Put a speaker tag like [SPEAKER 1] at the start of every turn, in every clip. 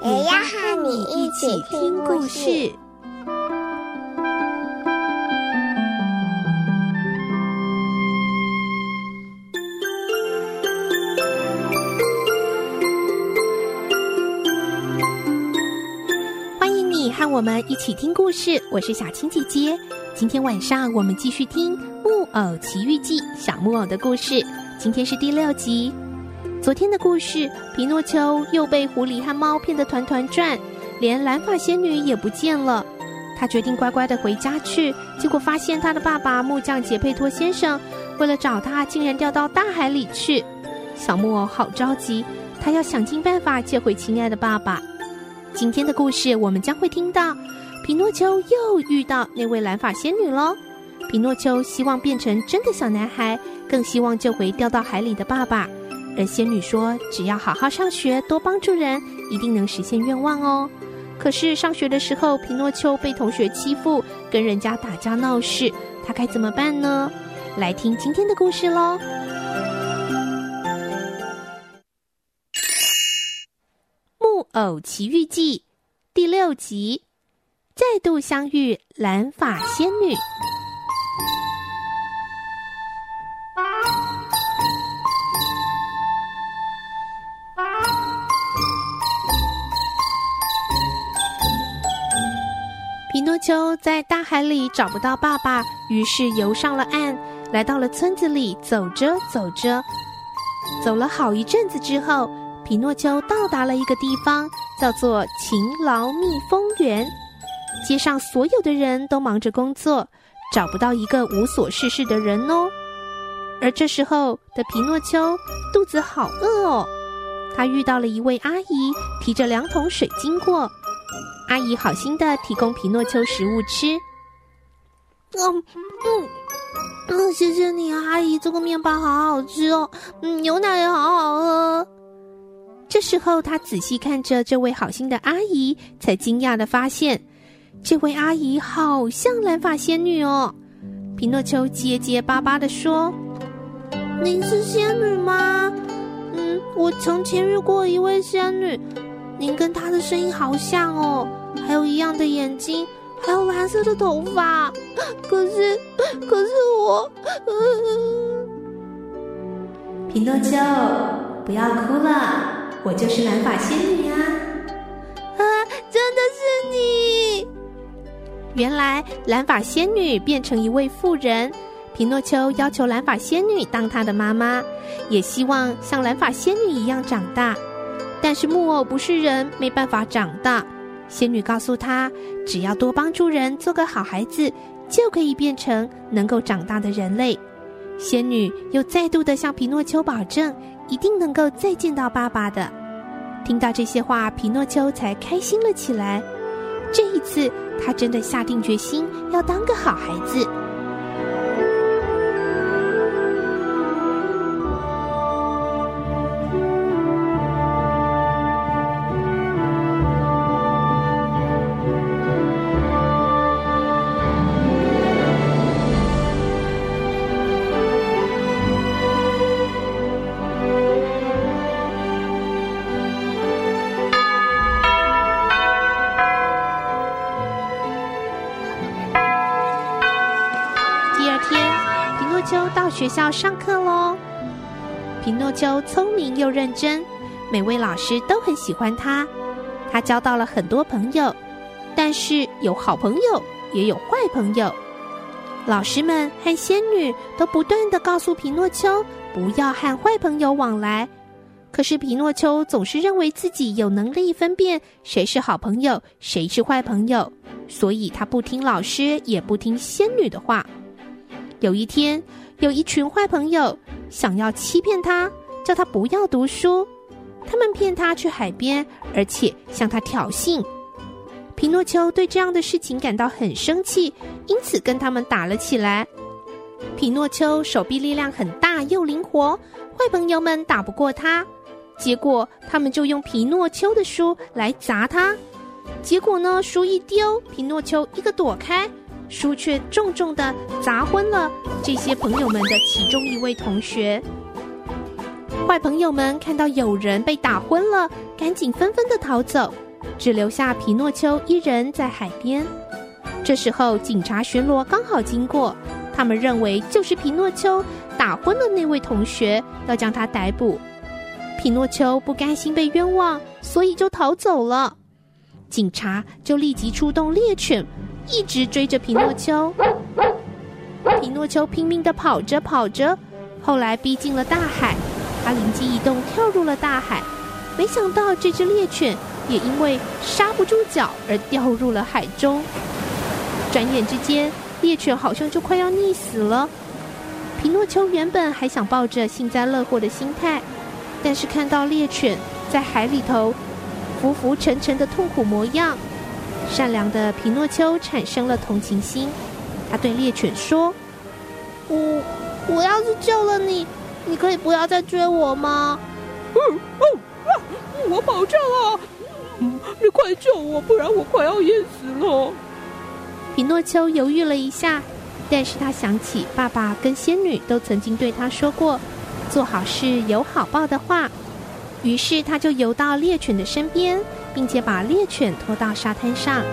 [SPEAKER 1] 也要和你一起听故事。
[SPEAKER 2] 欢迎你和我们一起听故事，我是小青姐姐。今天晚上我们继续听《木偶奇遇记》小木偶的故事，今天是第六集。昨天的故事，皮诺丘又被狐狸和猫骗得团团转，连蓝发仙女也不见了。他决定乖乖的回家去，结果发现他的爸爸木匠杰佩托先生为了找他，竟然掉到大海里去。小木偶好着急，他要想尽办法救回亲爱的爸爸。今天的故事，我们将会听到皮诺丘又遇到那位蓝发仙女喽。皮诺丘希望变成真的小男孩，更希望救回掉到海里的爸爸。而仙女说：“只要好好上学，多帮助人，一定能实现愿望哦。”可是上学的时候，皮诺丘被同学欺负，跟人家打架闹事，他该怎么办呢？来听今天的故事喽，《木偶奇遇记》第六集，再度相遇蓝发仙女。秋在大海里找不到爸爸，于是游上了岸，来到了村子里。走着走着，走了好一阵子之后，皮诺丘到达了一个地方，叫做勤劳蜜蜂园。街上所有的人都忙着工作，找不到一个无所事事的人哦。而这时候的皮诺丘肚子好饿哦，他遇到了一位阿姨，提着两桶水经过。阿姨好心的提供皮诺丘食物吃。嗯嗯嗯，谢谢你啊，阿姨，这个面包好好吃哦，嗯，牛奶也好好喝。这时候，他仔细看着这位好心的阿姨，才惊讶的发现，这位阿姨好像蓝发仙女哦。皮诺丘结结巴巴的说：“您是仙女吗？嗯，我从前遇过一位仙女。”您跟她的声音好像哦，还有一样的眼睛，还有蓝色的头发。可是，可是我……嗯、皮诺丘，不要哭了，我就是蓝发仙女呀！啊，真的是你！原来蓝发仙女变成一位妇人，皮诺丘要求蓝发仙女当他的妈妈，也希望像蓝发仙女一样长大。但是木偶不是人，没办法长大。仙女告诉他，只要多帮助人，做个好孩子，就可以变成能够长大的人类。仙女又再度的向皮诺丘保证，一定能够再见到爸爸的。听到这些话，皮诺丘才开心了起来。这一次，他真的下定决心要当个好孩子。到学校上课喽。皮诺丘聪明又认真，每位老师都很喜欢他。他交到了很多朋友，但是有好朋友，也有坏朋友。老师们和仙女都不断的告诉皮诺丘，不要和坏朋友往来。可是皮诺丘总是认为自己有能力分辨谁是好朋友，谁是坏朋友，所以他不听老师，也不听仙女的话。有一天，有一群坏朋友想要欺骗他，叫他不要读书。他们骗他去海边，而且向他挑衅。皮诺丘对这样的事情感到很生气，因此跟他们打了起来。皮诺丘手臂力量很大又灵活，坏朋友们打不过他。结果他们就用皮诺丘的书来砸他。结果呢，书一丢，皮诺丘一个躲开，书却重重的砸昏了这些朋友们的其中一位同学。坏朋友们看到有人被打昏了，赶紧纷纷的逃走，只留下皮诺丘一人在海边。这时候，警察巡逻刚好经过，他们认为就是皮诺丘打昏了那位同学，要将他逮捕。皮诺丘不甘心被冤枉，所以就逃走了。警察就立即出动猎犬，一直追着皮诺丘。皮诺丘拼命的跑着跑着，后来逼近了大海。他灵机一动，跳入了大海。没想到这只猎犬也因为刹不住脚而掉入了海中。转眼之间，猎犬好像就快要溺死了。皮诺丘原本还想抱着幸灾乐祸的心态，但是看到猎犬在海里头浮浮沉沉的痛苦模样，善良的皮诺丘产生了同情心。他对猎犬说：“我我要是救了你。”你可以不要再追我吗？
[SPEAKER 3] 嗯哦啊，我保证啊！嗯，你快救我，不然我快要淹死了。
[SPEAKER 2] 皮诺丘犹豫了一下，但是他想起爸爸跟仙女都曾经对他说过“做好事有好报”的话，于是他就游到猎犬的身边，并且把猎犬拖到沙滩上。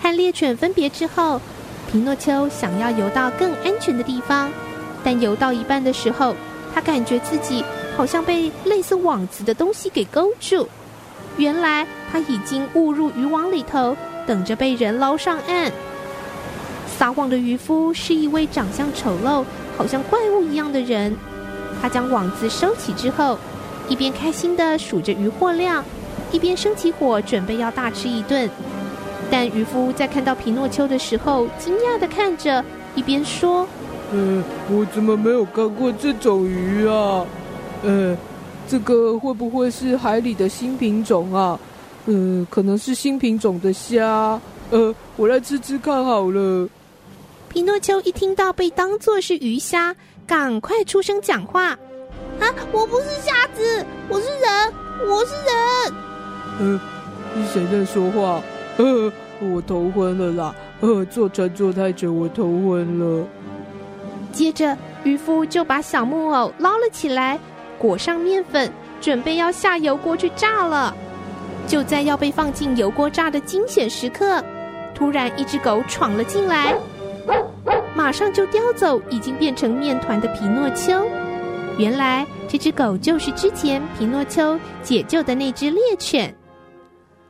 [SPEAKER 2] 和猎犬分别之后。皮诺丘想要游到更安全的地方，但游到一半的时候，他感觉自己好像被类似网子的东西给勾住。原来他已经误入渔网里头，等着被人捞上岸。撒网的渔夫是一位长相丑陋、好像怪物一样的人。他将网子收起之后，一边开心地数着鱼货量，一边生起火，准备要大吃一顿。但渔夫在看到皮诺丘的时候，惊讶地看着，一边说：“
[SPEAKER 3] 嗯，我怎么没有看过这种鱼啊？呃，这个会不会是海里的新品种啊？嗯，可能是新品种的虾。呃，我来吃吃看好了。”
[SPEAKER 2] 皮诺丘一听到被当作是鱼虾，赶快出声讲话：“啊，我不是瞎子，我是人，我是人。”
[SPEAKER 3] 呃，是谁在说话？呃，我头昏了啦！呃，坐船坐太久，我头昏了。
[SPEAKER 2] 接着，渔夫就把小木偶捞了起来，裹上面粉，准备要下油锅去炸了。就在要被放进油锅炸的惊险时刻，突然一只狗闯了进来，马上就叼走已经变成面团的皮诺丘。原来，这只狗就是之前皮诺丘解救的那只猎犬。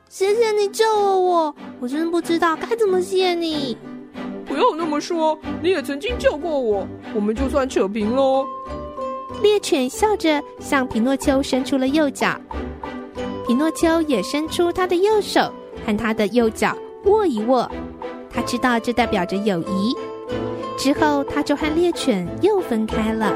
[SPEAKER 2] 谢谢你救了我，我真不知道该怎么谢你。
[SPEAKER 3] 不要那么说，你也曾经救过我，我们就算扯平喽。
[SPEAKER 2] 猎犬笑着向皮诺丘伸出了右脚，皮诺丘也伸出他的右手，和他的右脚握一握，他知道这代表着友谊。之后，他就和猎犬又分开了。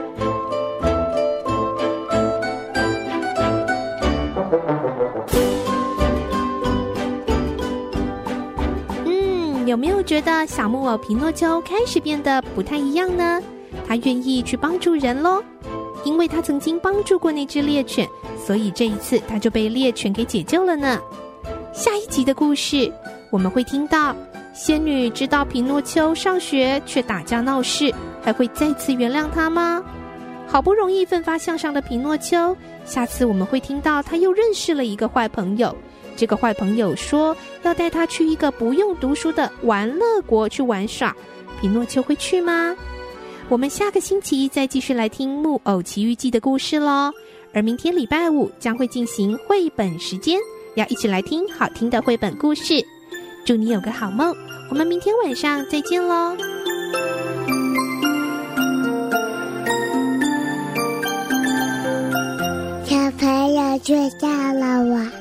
[SPEAKER 2] 有没有觉得小木偶皮诺丘开始变得不太一样呢？他愿意去帮助人喽，因为他曾经帮助过那只猎犬，所以这一次他就被猎犬给解救了呢。下一集的故事，我们会听到仙女知道皮诺丘上学却打架闹事，还会再次原谅他吗？好不容易奋发向上的皮诺丘，下次我们会听到他又认识了一个坏朋友。这个坏朋友说要带他去一个不用读书的玩乐国去玩耍，皮诺丘会去吗？我们下个星期再继续来听《木偶奇遇记》的故事喽。而明天礼拜五将会进行绘本时间，要一起来听好听的绘本故事。祝你有个好梦，我们明天晚上再见喽。
[SPEAKER 1] 小朋友睡觉了，晚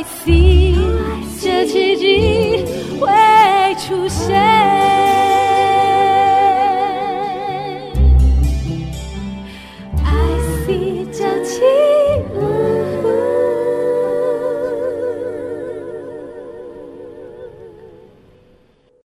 [SPEAKER 4] I see，这奇迹会出现。